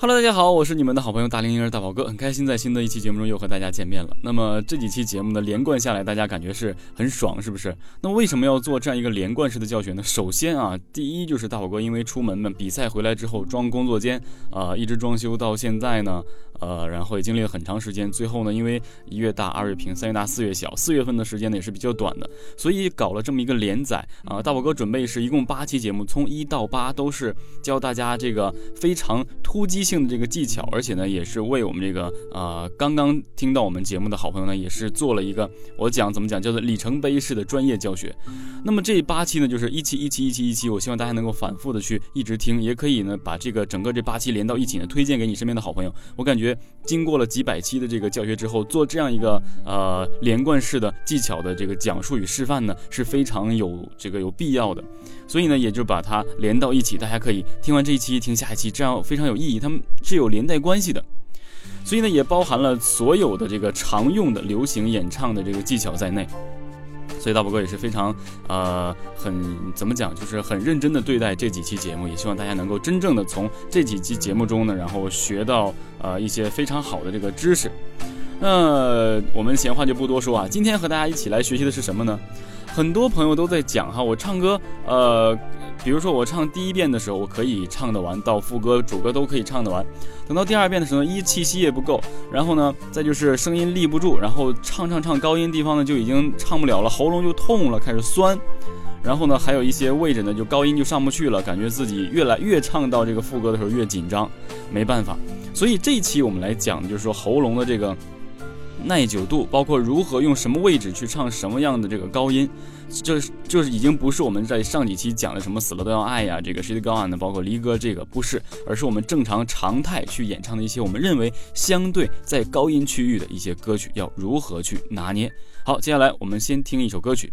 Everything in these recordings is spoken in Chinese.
Hello，大家好，我是你们的好朋友大龄婴儿大宝哥，很开心在新的一期节目中又和大家见面了。那么这几期节目呢连贯下来，大家感觉是很爽，是不是？那为什么要做这样一个连贯式的教学呢？首先啊，第一就是大宝哥因为出门嘛，比赛回来之后装工作间啊，一直装修到现在呢。呃，然后也经历了很长时间，最后呢，因为一月大，二月平，三月大，四月小，四月份的时间呢也是比较短的，所以搞了这么一个连载啊。大宝哥准备是一共八期节目，从一到八都是教大家这个非常突击性的这个技巧，而且呢也是为我们这个呃刚刚听到我们节目的好朋友呢，也是做了一个我讲怎么讲叫做里程碑式的专业教学。那么这八期呢就是一期一期一期一期，我希望大家能够反复的去一直听，也可以呢把这个整个这八期连到一起呢，推荐给你身边的好朋友。我感觉。经过了几百期的这个教学之后，做这样一个呃连贯式的技巧的这个讲述与示范呢，是非常有这个有必要的。所以呢，也就把它连到一起，大家可以听完这一期听下一期，这样非常有意义。他们是有连带关系的，所以呢，也包含了所有的这个常用的流行演唱的这个技巧在内。所以大宝哥也是非常，呃，很怎么讲，就是很认真的对待这几期节目，也希望大家能够真正的从这几期节目中呢，然后学到呃一些非常好的这个知识。那我们闲话就不多说啊，今天和大家一起来学习的是什么呢？很多朋友都在讲哈，我唱歌，呃，比如说我唱第一遍的时候，我可以唱得完，到副歌、主歌都可以唱得完。等到第二遍的时候，一气息也不够，然后呢，再就是声音立不住，然后唱唱唱高音地方呢就已经唱不了了，喉咙就痛了，开始酸。然后呢，还有一些位置呢，就高音就上不去了，感觉自己越来越唱到这个副歌的时候越紧张，没办法。所以这一期我们来讲，就是说喉咙的这个。耐久度，包括如何用什么位置去唱什么样的这个高音，就是就是已经不是我们在上几期讲的什么死了都要爱呀，这个谁的高啊呢？包括离歌这个不是，而是我们正常常态去演唱的一些我们认为相对在高音区域的一些歌曲，要如何去拿捏。好，接下来我们先听一首歌曲。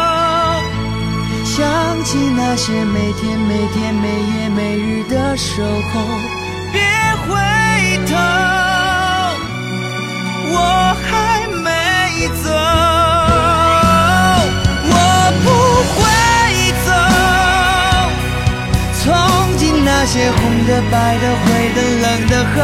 想起那些每天每天、每夜每日的守候，别回头，我还没走，我不会走。从今那些红的、白的、灰的、冷的和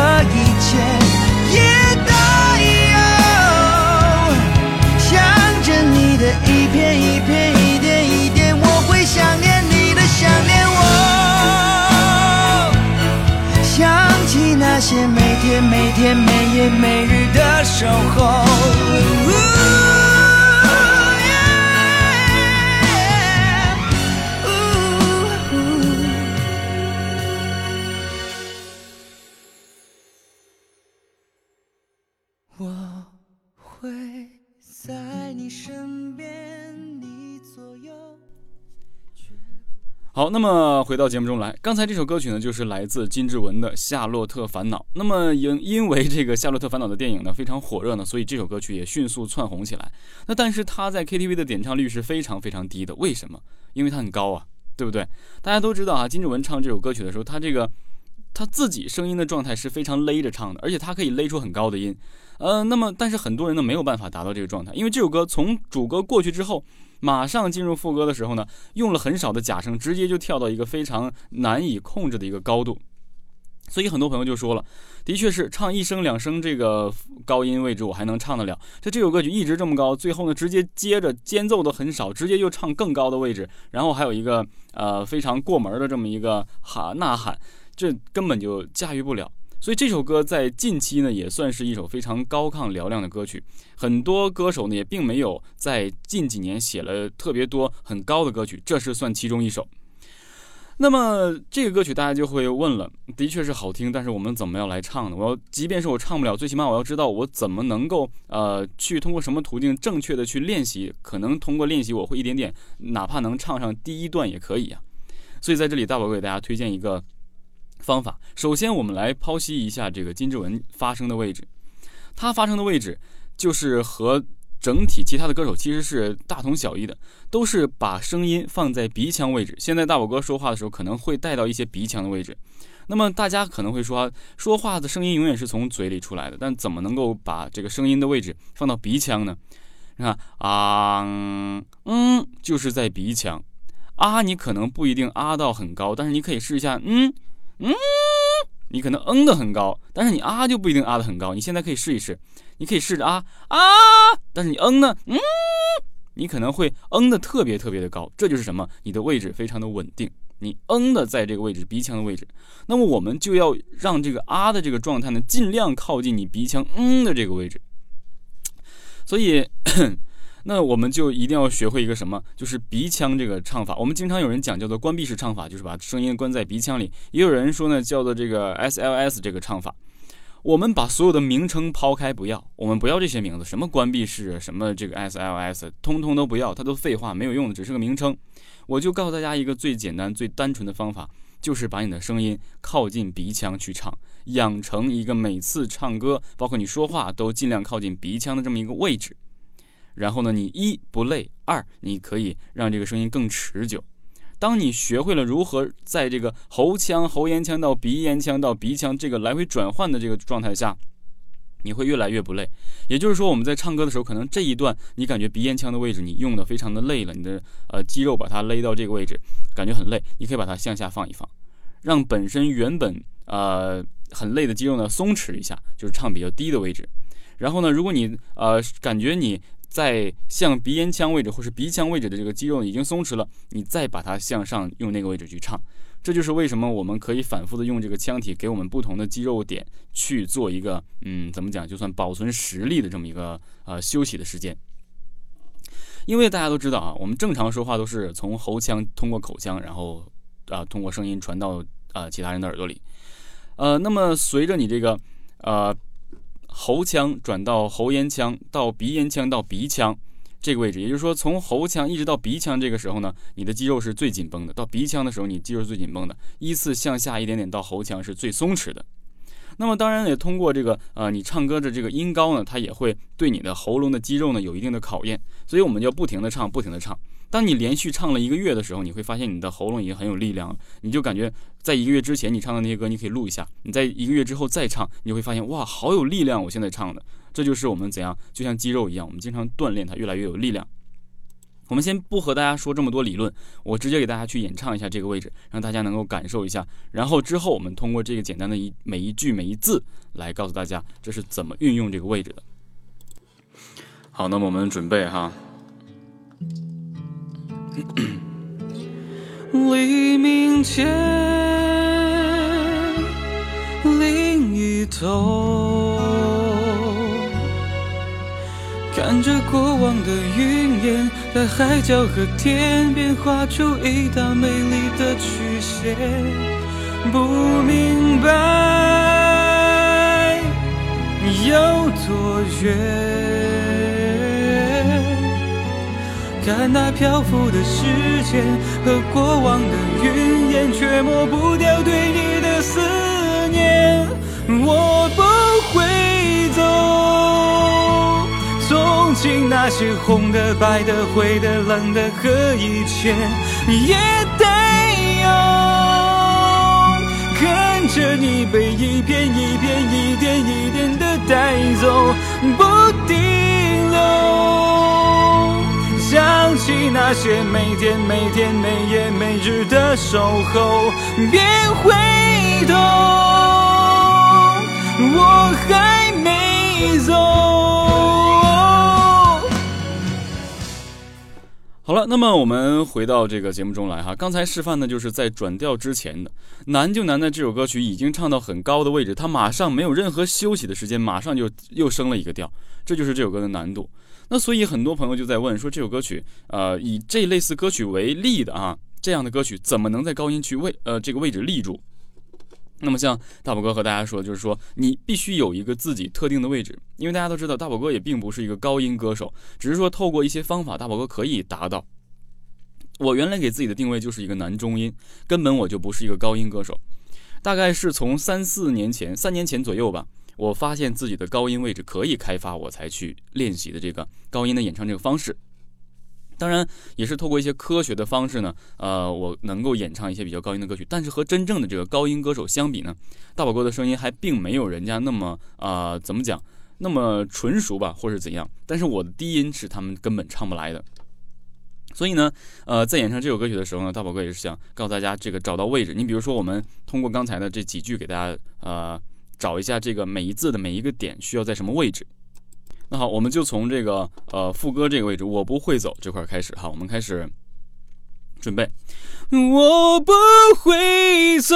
每天每夜每日的守候。我会在你身边，好，那么回到节目中来，刚才这首歌曲呢，就是来自金志文的《夏洛特烦恼》。那么因因为这个《夏洛特烦恼》的电影呢非常火热呢，所以这首歌曲也迅速窜红起来。那但是它在 KTV 的点唱率是非常非常低的，为什么？因为它很高啊，对不对？大家都知道啊，金志文唱这首歌曲的时候，他这个他自己声音的状态是非常勒着唱的，而且他可以勒出很高的音。呃，那么但是很多人呢没有办法达到这个状态，因为这首歌从主歌过去之后，马上进入副歌的时候呢，用了很少的假声，直接就跳到一个非常难以控制的一个高度。所以很多朋友就说了，的确是唱一声两声这个高音位置我还能唱得了，就这首歌曲一直这么高，最后呢直接接着间奏都很少，直接就唱更高的位置，然后还有一个呃非常过门的这么一个喊呐喊，这根本就驾驭不了。所以这首歌在近期呢，也算是一首非常高亢嘹亮的歌曲。很多歌手呢，也并没有在近几年写了特别多很高的歌曲，这是算其中一首。那么这个歌曲大家就会问了，的确是好听，但是我们怎么样来唱呢？我要，即便是我唱不了，最起码我要知道我怎么能够呃去通过什么途径正确的去练习。可能通过练习我会一点点，哪怕能唱上第一段也可以啊。所以在这里，大宝给大家推荐一个。方法，首先我们来剖析一下这个金志文发声的位置。他发声的位置就是和整体其他的歌手其实是大同小异的，都是把声音放在鼻腔位置。现在大宝哥说话的时候可能会带到一些鼻腔的位置。那么大家可能会说，说话的声音永远是从嘴里出来的，但怎么能够把这个声音的位置放到鼻腔呢？你看啊，嗯，就是在鼻腔。啊，你可能不一定啊到很高，但是你可以试一下，嗯。嗯，你可能嗯的很高，但是你啊就不一定啊的很高。你现在可以试一试，你可以试着啊啊，但是你嗯呢，嗯，你可能会嗯的特别特别的高。这就是什么？你的位置非常的稳定，你嗯的在这个位置，鼻腔的位置。那么我们就要让这个啊的这个状态呢，尽量靠近你鼻腔嗯的这个位置。所以。那我们就一定要学会一个什么，就是鼻腔这个唱法。我们经常有人讲叫做关闭式唱法，就是把声音关在鼻腔里；也有人说呢叫做这个 S L S 这个唱法。我们把所有的名称抛开，不要，我们不要这些名字，什么关闭式，什么这个 S L S，通通都不要，它都废话，没有用的，只是个名称。我就告诉大家一个最简单、最单纯的方法，就是把你的声音靠近鼻腔去唱，养成一个每次唱歌，包括你说话都尽量靠近鼻腔的这么一个位置。然后呢，你一不累，二你可以让这个声音更持久。当你学会了如何在这个喉腔、喉咽腔到鼻咽腔到鼻腔这个来回转换的这个状态下，你会越来越不累。也就是说，我们在唱歌的时候，可能这一段你感觉鼻咽腔的位置你用的非常的累了，你的呃肌肉把它勒到这个位置，感觉很累，你可以把它向下放一放，让本身原本呃很累的肌肉呢松弛一下，就是唱比较低的位置。然后呢，如果你呃感觉你在向鼻咽腔位置或是鼻腔位置的这个肌肉已经松弛了，你再把它向上用那个位置去唱，这就是为什么我们可以反复的用这个腔体给我们不同的肌肉点去做一个嗯怎么讲，就算保存实力的这么一个呃休息的时间。因为大家都知道啊，我们正常说话都是从喉腔通过口腔，然后啊通过声音传到啊其他人的耳朵里，呃，那么随着你这个呃。喉腔转到喉咽腔，到鼻咽腔，到鼻腔这个位置，也就是说，从喉腔一直到鼻腔，这个时候呢，你的肌肉是最紧绷的；到鼻腔的时候，你肌肉最紧绷的。依次向下一点点到喉腔是最松弛的。那么，当然也通过这个呃，你唱歌的这个音高呢，它也会对你的喉咙的肌肉呢有一定的考验。所以，我们就不停的唱，不停的唱。当你连续唱了一个月的时候，你会发现你的喉咙已经很有力量了。你就感觉在一个月之前你唱的那些歌，你可以录一下。你在一个月之后再唱，你会发现哇，好有力量！我现在唱的，这就是我们怎样，就像肌肉一样，我们经常锻炼它，越来越有力量。我们先不和大家说这么多理论，我直接给大家去演唱一下这个位置，让大家能够感受一下。然后之后我们通过这个简单的一每一句每一字来告诉大家这是怎么运用这个位置的。好，那么我们准备哈。黎明前，另一头，看着过往的云烟，在海角和天边画出一道美丽的曲线，不明白有多远。看那漂浮的时间和过往的云烟，却抹不掉对你的思念。我不会走，从前那些红的、白的、灰的、冷的和一切也得有。看着你被一片一片、一点一点的带走，不停留。想起那些每天每天每夜每日的守候，别回头，我还没走。好了，那么我们回到这个节目中来哈。刚才示范的就是在转调之前的，难就难在这首歌曲已经唱到很高的位置，它马上没有任何休息的时间，马上就又升了一个调，这就是这首歌的难度。那所以很多朋友就在问说，这首歌曲，呃，以这类似歌曲为例的啊，这样的歌曲怎么能在高音区位，呃，这个位置立住？那么像大宝哥和大家说，就是说你必须有一个自己特定的位置，因为大家都知道大宝哥也并不是一个高音歌手，只是说透过一些方法，大宝哥可以达到。我原来给自己的定位就是一个男中音，根本我就不是一个高音歌手，大概是从三四年前、三年前左右吧。我发现自己的高音位置可以开发，我才去练习的这个高音的演唱这个方式。当然，也是透过一些科学的方式呢，呃，我能够演唱一些比较高音的歌曲。但是和真正的这个高音歌手相比呢，大宝哥的声音还并没有人家那么啊，怎么讲，那么纯熟吧，或是怎样。但是我的低音是他们根本唱不来的。所以呢，呃，在演唱这首歌曲的时候呢，大宝哥也是想告诉大家，这个找到位置。你比如说，我们通过刚才的这几句给大家，呃。找一下这个每一字的每一个点需要在什么位置。那好，我们就从这个呃副歌这个位置，我不会走这块开始哈。我们开始准备。我不会走，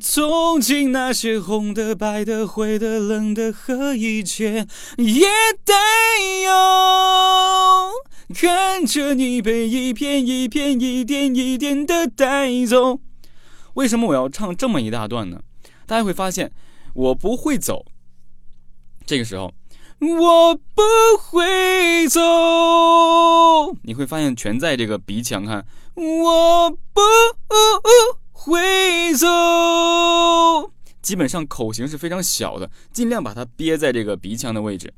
从前那些红的、白的、灰的、冷的和一切也带有。看着你被一片一片、一点一点的带走。为什么我要唱这么一大段呢？大家会发现，我不会走。这个时候，我不会走。你会发现全在这个鼻腔，看，我不会走。基本上口型是非常小的，尽量把它憋在这个鼻腔的位置。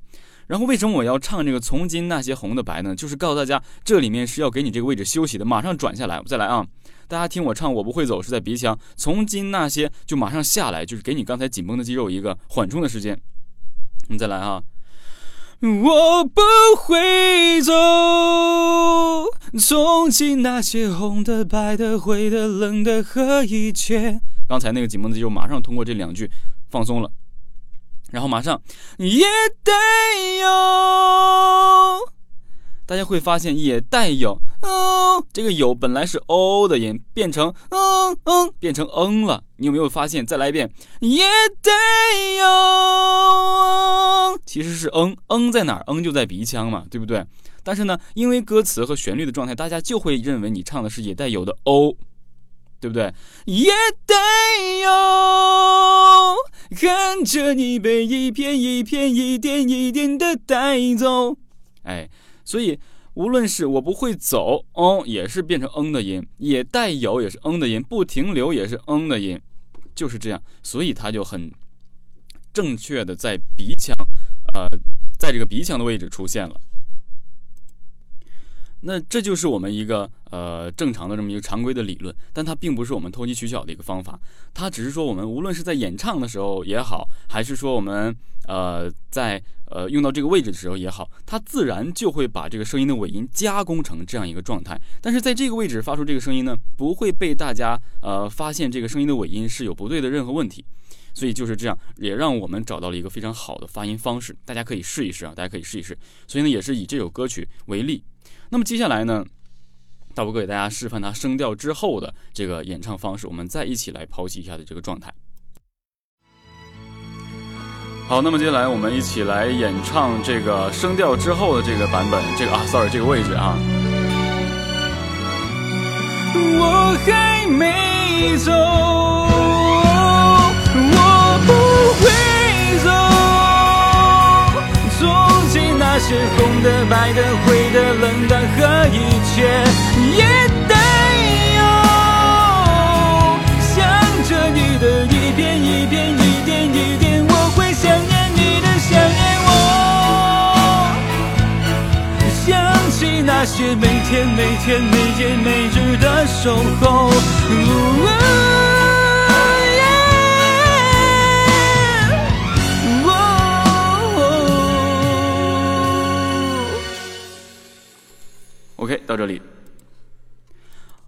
然后，为什么我要唱这个“从今那些红的白”呢？就是告诉大家，这里面是要给你这个位置休息的，马上转下来，再来啊。大家听我唱，我不会走，是在鼻腔。从今那些就马上下来，就是给你刚才紧绷的肌肉一个缓冲的时间。我们再来啊！我不会走，从今那些红的、白的、灰的、冷的和一切。刚才那个紧绷的肌肉马上通过这两句放松了，然后马上也带有。大家会发现也带有嗯，这个有本来是 o 的音，变成嗯嗯，变成嗯了。你有没有发现？再来一遍，也带有。其实是嗯嗯在哪儿？嗯就在鼻腔嘛，对不对？但是呢，因为歌词和旋律的状态，大家就会认为你唱的是也带有的 o，对不对？也得有，看着你被一片一片、一点一点的带走，哎。所以，无论是我不会走，嗯，也是变成嗯的音，也带有也是嗯的音，不停留也是嗯的音，就是这样。所以它就很正确的在鼻腔，呃，在这个鼻腔的位置出现了。那这就是我们一个呃正常的这么一个常规的理论，但它并不是我们投机取巧的一个方法，它只是说我们无论是在演唱的时候也好，还是说我们呃在呃用到这个位置的时候也好，它自然就会把这个声音的尾音加工成这样一个状态。但是在这个位置发出这个声音呢，不会被大家呃发现这个声音的尾音是有不对的任何问题，所以就是这样，也让我们找到了一个非常好的发音方式，大家可以试一试啊，大家可以试一试。所以呢，也是以这首歌曲为例。那么接下来呢，大伯哥给大家示范他升调之后的这个演唱方式，我们再一起来剖析一下的这个状态。好，那么接下来我们一起来演唱这个升调之后的这个版本，这个啊，sorry，这个位置啊。我还没走，我不会走。从前那些风白的、灰的、冷的和一切，也带有想着你的一遍一遍、一点一点，我会想念你的，想念我。想起那些每天每天每夜每日的守候。哦这里。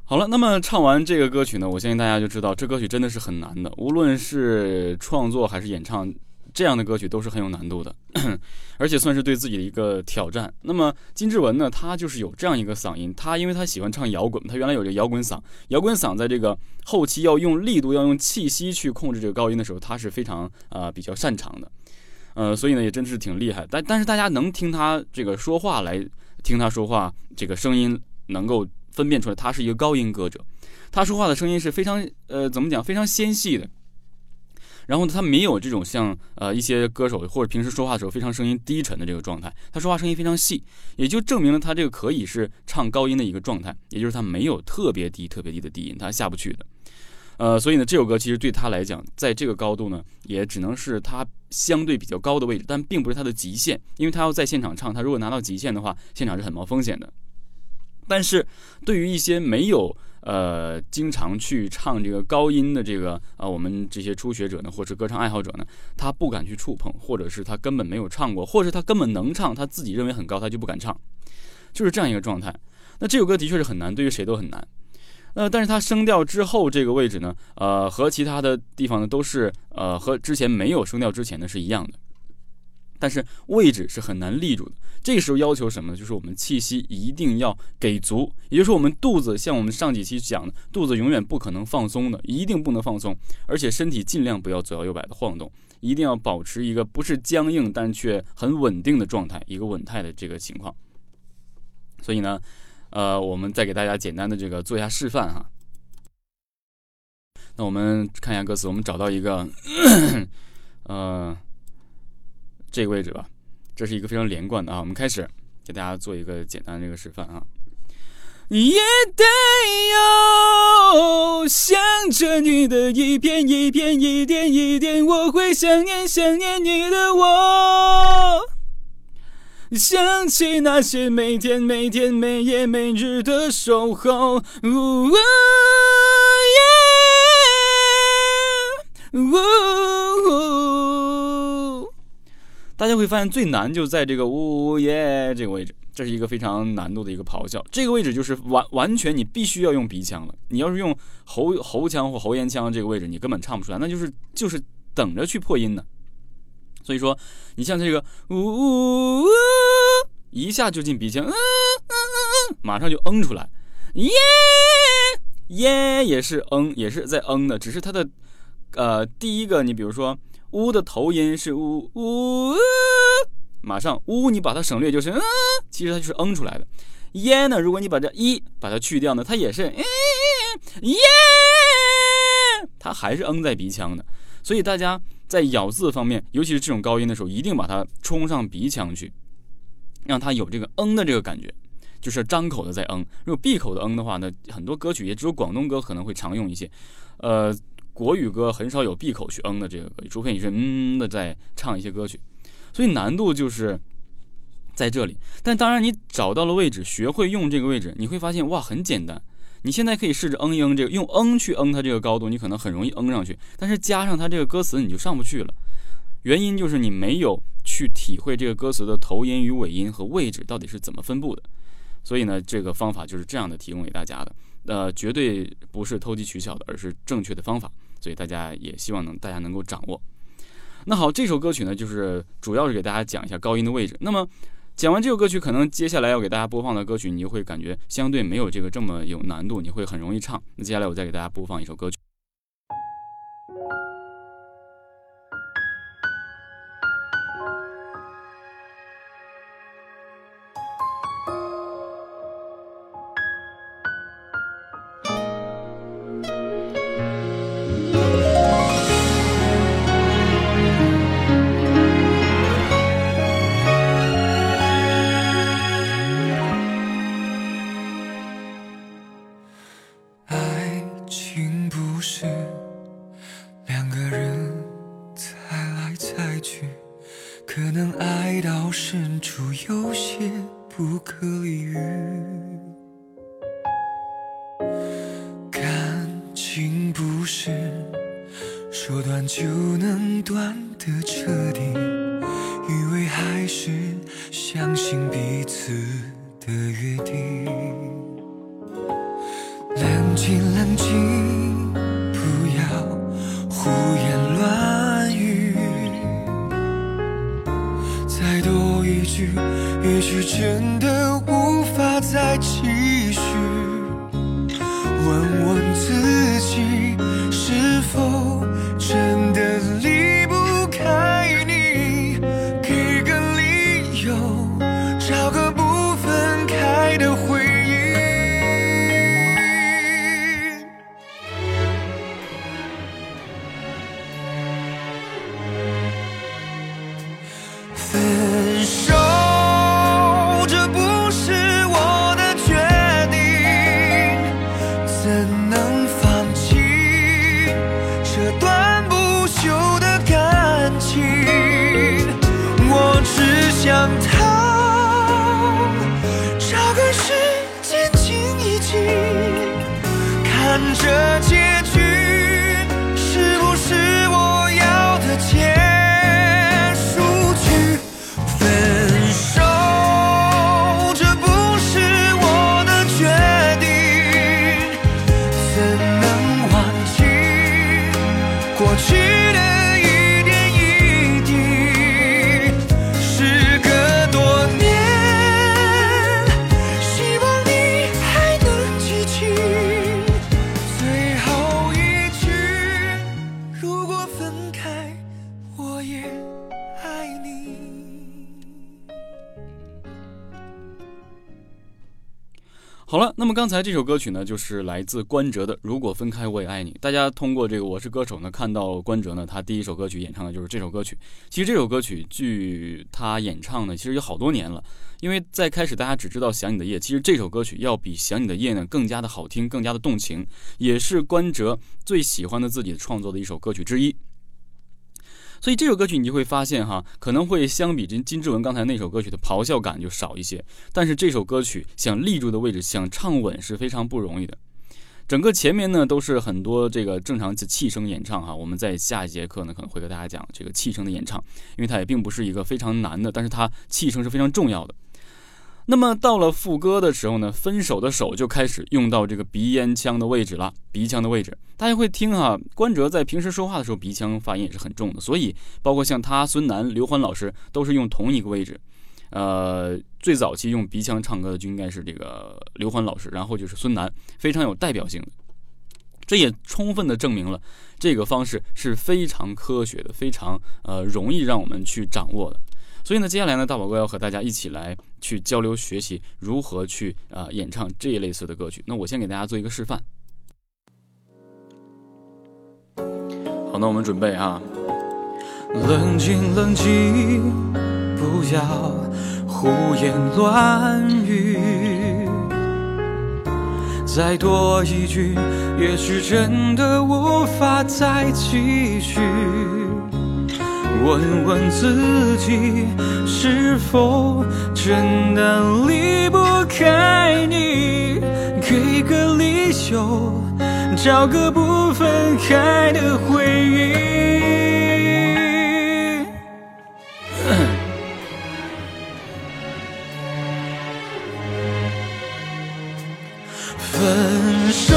好了，那么唱完这个歌曲呢，我相信大家就知道这歌曲真的是很难的，无论是创作还是演唱，这样的歌曲都是很有难度的，而且算是对自己的一个挑战。那么金志文呢，他就是有这样一个嗓音，他因为他喜欢唱摇滚，他原来有这个摇滚嗓，摇滚嗓在这个后期要用力度、要用气息去控制这个高音的时候，他是非常呃比较擅长的，呃，所以呢也真是挺厉害。但但是大家能听他这个说话来听他说话，这个声音能够。分辨出来，他是一个高音歌者，他说话的声音是非常呃，怎么讲，非常纤细的。然后他没有这种像呃一些歌手或者平时说话的时候非常声音低沉的这个状态，他说话声音非常细，也就证明了他这个可以是唱高音的一个状态，也就是他没有特别低、特别低的低音，他下不去的。呃，所以呢，这首歌其实对他来讲，在这个高度呢，也只能是他相对比较高的位置，但并不是他的极限，因为他要在现场唱，他如果拿到极限的话，现场是很冒风险的。但是，对于一些没有呃经常去唱这个高音的这个啊，我们这些初学者呢，或是歌唱爱好者呢，他不敢去触碰，或者是他根本没有唱过，或者他根本能唱，他自己认为很高，他就不敢唱，就是这样一个状态。那这首歌的确是很难，对于谁都很难。呃，但是它升调之后这个位置呢，呃，和其他的地方呢都是呃和之前没有升调之前的是一样的。但是位置是很难立住的。这个时候要求什么呢？就是我们气息一定要给足，也就是说我们肚子像我们上几期讲的，肚子永远不可能放松的，一定不能放松，而且身体尽量不要左摇右摆的晃动，一定要保持一个不是僵硬但却很稳定的状态，一个稳态的这个情况。所以呢，呃，我们再给大家简单的这个做一下示范哈。那我们看一下歌词，我们找到一个，呃。这个位置吧，这是一个非常连贯的啊。我们开始给大家做一个简单的这个示范啊。也得有想着你的一片一片一点一点，我会想念想念你的我，想起那些每天每天每夜每日的守候。呜呜大家会发现最难就在这个呜耶这个位置，这是一个非常难度的一个咆哮。这个位置就是完完全你必须要用鼻腔了。你要是用喉喉腔或喉咽腔这个位置，你根本唱不出来，那就是就是等着去破音呢。所以说，你像这个呜呜呜，一下就进鼻腔，嗯嗯嗯嗯，马上就嗯出来。耶耶也是嗯，也是在嗯的，只是它的呃第一个，你比如说。呜的头音是呜呜，马上呜你把它省略就是嗯，其实它就是嗯出来的。耶呢，如果你把这一把它去掉呢，它也是耶，它还是嗯在鼻腔的。所以大家在咬字方面，尤其是这种高音的时候，一定把它冲上鼻腔去，让它有这个嗯的这个感觉，就是张口的在嗯。如果闭口的嗯的话呢，很多歌曲也只有广东歌可能会常用一些，呃。国语歌很少有闭口去嗯的这个，除非你是嗯的在唱一些歌曲，所以难度就是在这里。但当然，你找到了位置，学会用这个位置，你会发现哇，很简单。你现在可以试着嗯一嗯这个，用嗯去嗯它这个高度，你可能很容易嗯上去。但是加上它这个歌词，你就上不去了。原因就是你没有去体会这个歌词的头音与尾音和位置到底是怎么分布的。所以呢，这个方法就是这样的提供给大家的，呃，绝对不是投机取巧的，而是正确的方法。所以大家也希望能大家能够掌握。那好，这首歌曲呢，就是主要是给大家讲一下高音的位置。那么讲完这首歌曲，可能接下来要给大家播放的歌曲，你就会感觉相对没有这个这么有难度，你会很容易唱。那接下来我再给大家播放一首歌曲。可能爱到深处有些不可理喻。感情不是说断就能如果分开，我也好了，那么刚才这首歌曲呢，就是来自关喆的《如果分开我也爱你》。大家通过这个《我是歌手》呢，看到关喆呢，他第一首歌曲演唱的就是这首歌曲。其实这首歌曲距他演唱呢，其实有好多年了。因为在开始大家只知道《想你的夜》，其实这首歌曲要比《想你的夜》呢更加的好听，更加的动情，也是关喆最喜欢的自己创作的一首歌曲之一。所以这首歌曲你就会发现哈，可能会相比金金志文刚才那首歌曲的咆哮感就少一些，但是这首歌曲想立住的位置，想唱稳是非常不容易的。整个前面呢都是很多这个正常的气声演唱哈，我们在下一节课呢可能会给大家讲这个气声的演唱，因为它也并不是一个非常难的，但是它气声是非常重要的。那么到了副歌的时候呢，分手的手就开始用到这个鼻咽腔的位置了，鼻腔的位置，大家会听哈，关喆在平时说话的时候鼻腔发音也是很重的，所以包括像他、孙楠、刘欢老师都是用同一个位置。呃，最早期用鼻腔唱歌的就应该是这个刘欢老师，然后就是孙楠，非常有代表性的。这也充分的证明了这个方式是非常科学的，非常呃容易让我们去掌握的。所以呢，接下来呢，大宝哥要和大家一起来去交流学习如何去啊、演唱这一类似的歌曲。那我先给大家做一个示范。好，那我们准备哈。冷静，冷静，不要胡言乱语。再多一句，也许真的无法再继续。问问自己，是否真的离不开你？给个理由，找个不分开的回忆。分手，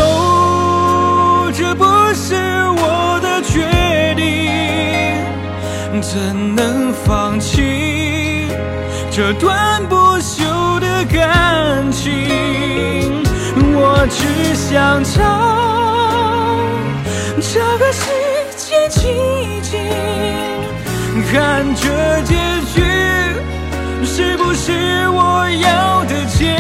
怎能放弃这段不朽的感情？我只想找找个时间静静，看这结局是不是我要的结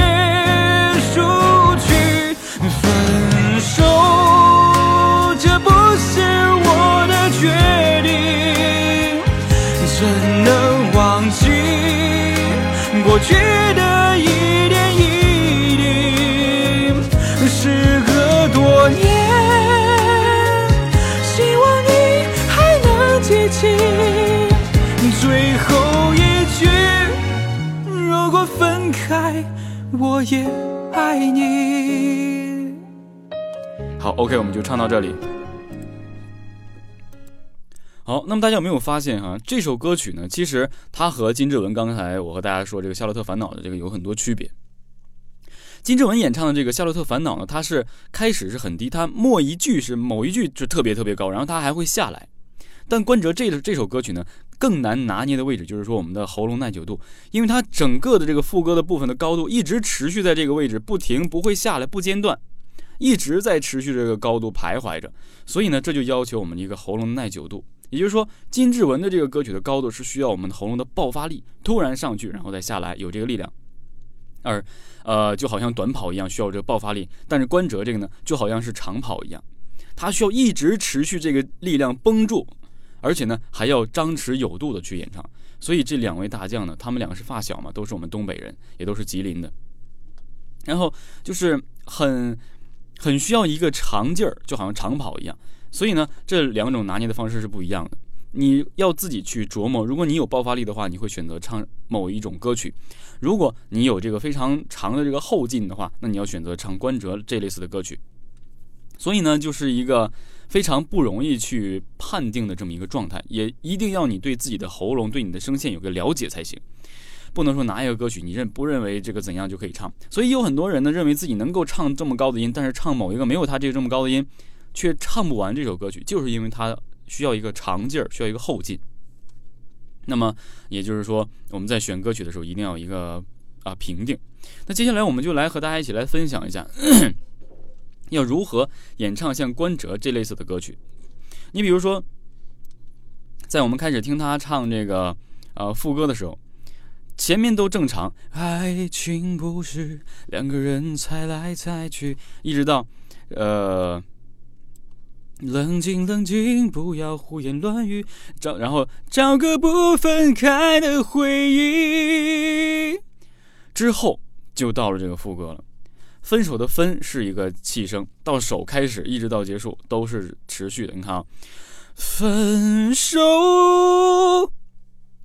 开，我也爱你。好，OK，我们就唱到这里。好，那么大家有没有发现哈？这首歌曲呢，其实它和金志文刚才我和大家说这个《夏洛特烦恼》的这个有很多区别。金志文演唱的这个《夏洛特烦恼》呢，它是开始是很低，它末一句是某一句就特别特别高，然后它还会下来。但关喆这这首歌曲呢，更难拿捏的位置就是说我们的喉咙耐久度，因为它整个的这个副歌的部分的高度一直持续在这个位置，不停不会下来，不间断，一直在持续这个高度徘徊着。所以呢，这就要求我们一个喉咙耐久度。也就是说，金志文的这个歌曲的高度是需要我们喉咙的爆发力突然上去，然后再下来，有这个力量。而，呃，就好像短跑一样需要这个爆发力，但是关喆这个呢，就好像是长跑一样，它需要一直持续这个力量绷住，而且呢还要张弛有度的去演唱。所以这两位大将呢，他们两个是发小嘛，都是我们东北人，也都是吉林的。然后就是很，很需要一个长劲儿，就好像长跑一样。所以呢，这两种拿捏的方式是不一样的。你要自己去琢磨。如果你有爆发力的话，你会选择唱某一种歌曲；如果你有这个非常长的这个后劲的话，那你要选择唱关喆这类似的歌曲。所以呢，就是一个非常不容易去判定的这么一个状态，也一定要你对自己的喉咙、对你的声线有个了解才行。不能说拿一个歌曲，你认不认为这个怎样就可以唱。所以有很多人呢，认为自己能够唱这么高的音，但是唱某一个没有他这个这么高的音。却唱不完这首歌曲，就是因为它需要一个长劲儿，需要一个后劲。那么也就是说，我们在选歌曲的时候，一定要一个啊平定。那接下来我们就来和大家一起来分享一下，要如何演唱像关喆这类似的歌曲。你比如说，在我们开始听他唱这个呃副歌的时候，前面都正常，爱情不是两个人猜来猜去，一直到呃。冷静，冷静，不要胡言乱语。找，然后找个不分开的回忆。之后就到了这个副歌了。分手的分是一个气声，到手开始一直到结束都是持续的。你看啊，分手。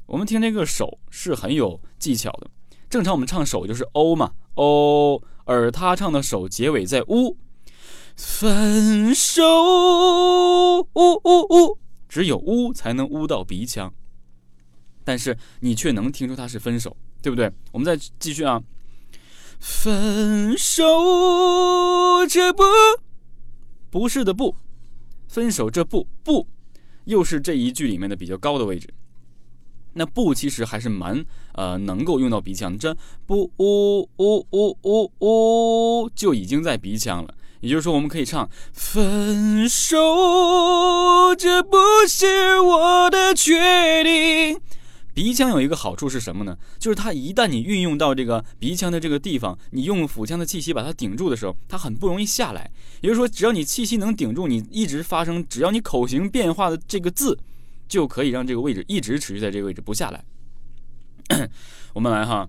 我们听这个手是很有技巧的。正常我们唱手就是 o 嘛，o，而他唱的手结尾在 u。分手，呜呜呜，只有呜才能呜到鼻腔，但是你却能听出它是分手，对不对？我们再继续啊，分手，这不不是的不，分手这不不，又是这一句里面的比较高的位置。那不其实还是蛮呃能够用到鼻腔，这不呜呜呜呜呜就已经在鼻腔了。也就是说，我们可以唱分手，这不是我的决定。鼻腔有一个好处是什么呢？就是它一旦你运用到这个鼻腔的这个地方，你用腹腔的气息把它顶住的时候，它很不容易下来。也就是说，只要你气息能顶住，你一直发声，只要你口型变化的这个字，就可以让这个位置一直持续在这个位置不下来。我们来哈，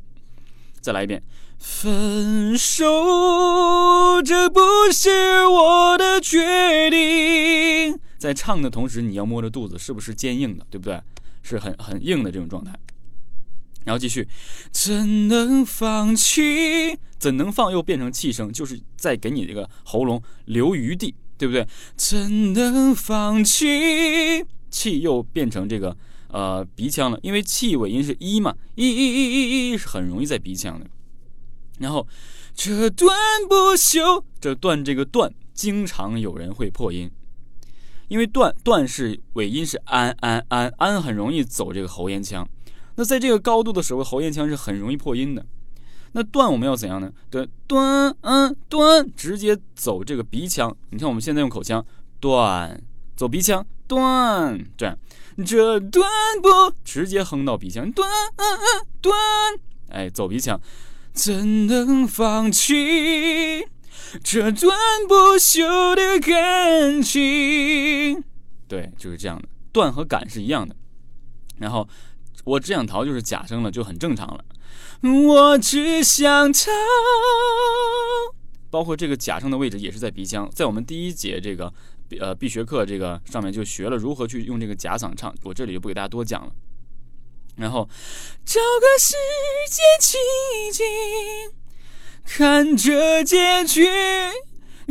再来一遍。分手，这不是我的决定。在唱的同时，你要摸着肚子，是不是坚硬的？对不对？是很很硬的这种状态。然后继续，怎能放弃？怎能放？又变成气声，就是在给你这个喉咙留余地，对不对？怎能放弃？气又变成这个呃鼻腔了，因为气尾音是一嘛，一一一一一是很容易在鼻腔的。然后，这段不休，这段这个段经常有人会破音，因为断断是尾音是安安安安，很容易走这个喉咽腔。那在这个高度的时候，喉咽腔是很容易破音的。那断我们要怎样呢？对，断嗯断直接走这个鼻腔。你看我们现在用口腔断走鼻腔断这样，这断不直接哼到鼻腔断嗯嗯断，哎走鼻腔。怎能放弃这段不朽的感情？对，就是这样的，断和感是一样的。然后我只想逃，就是假声了，就很正常了。我只想逃，包括这个假声的位置也是在鼻腔，在我们第一节这个呃必学课这个上面就学了如何去用这个假嗓唱，我这里就不给大家多讲了。然后找个时间静一静，看这结局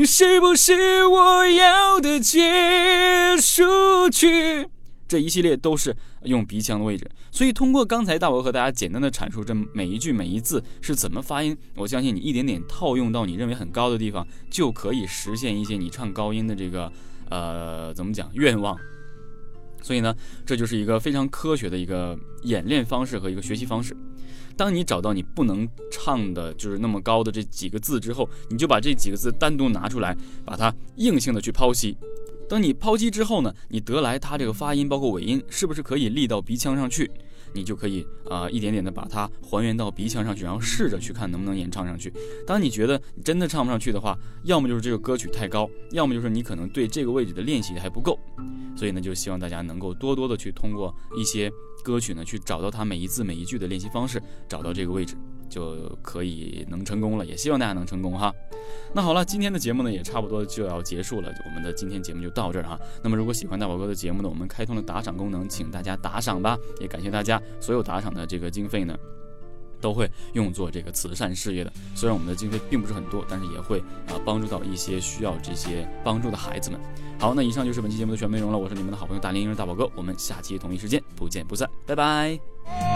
是不是我要的结束曲。这一系列都是用鼻腔的位置，所以通过刚才大伯和大家简单的阐述这每一句每一字是怎么发音，我相信你一点点套用到你认为很高的地方，就可以实现一些你唱高音的这个呃怎么讲愿望。所以呢，这就是一个非常科学的一个演练方式和一个学习方式。当你找到你不能唱的就是那么高的这几个字之后，你就把这几个字单独拿出来，把它硬性的去剖析。等你剖析之后呢，你得来它这个发音包括尾音是不是可以立到鼻腔上去，你就可以啊一点点的把它还原到鼻腔上去，然后试着去看能不能演唱上去。当你觉得你真的唱不上去的话，要么就是这个歌曲太高，要么就是你可能对这个位置的练习还不够。所以呢，就希望大家能够多多的去通过一些歌曲呢，去找到它每一字每一句的练习方式，找到这个位置。就可以能成功了，也希望大家能成功哈。那好了，今天的节目呢也差不多就要结束了，我们的今天节目就到这儿哈。那么如果喜欢大宝哥的节目呢，我们开通了打赏功能，请大家打赏吧，也感谢大家所有打赏的这个经费呢，都会用作这个慈善事业的。虽然我们的经费并不是很多，但是也会啊帮助到一些需要这些帮助的孩子们。好，那以上就是本期节目的全部内容了，我是你们的好朋友大连婴儿大宝哥，我们下期同一时间不见不散，拜拜。